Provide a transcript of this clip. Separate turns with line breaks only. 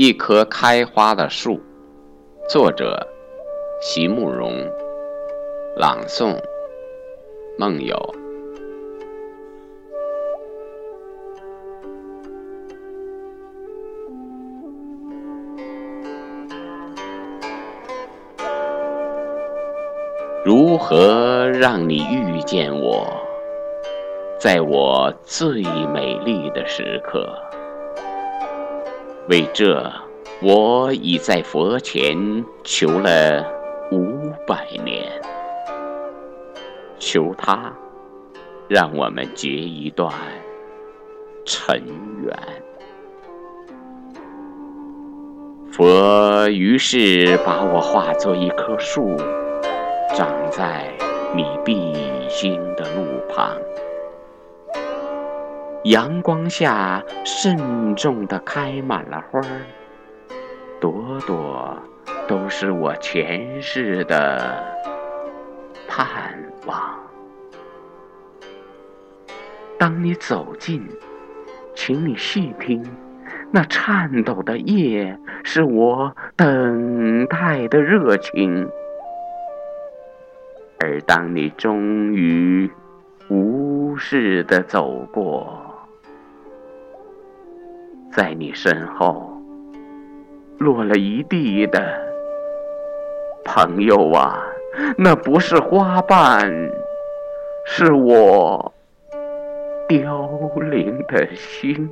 一棵开花的树，作者：席慕容，朗诵：梦游。如何让你遇见我，在我最美丽的时刻？为这，我已在佛前求了五百年，求他让我们结一段尘缘。佛于是把我化作一棵树，长在你必经的路旁。阳光下，慎重地开满了花，朵朵都是我前世的盼望。当你走近，请你细听，那颤抖的叶，是我等待的热情。而当你终于无视地走过，在你身后落了一地的朋友啊，那不是花瓣，是我凋零的心。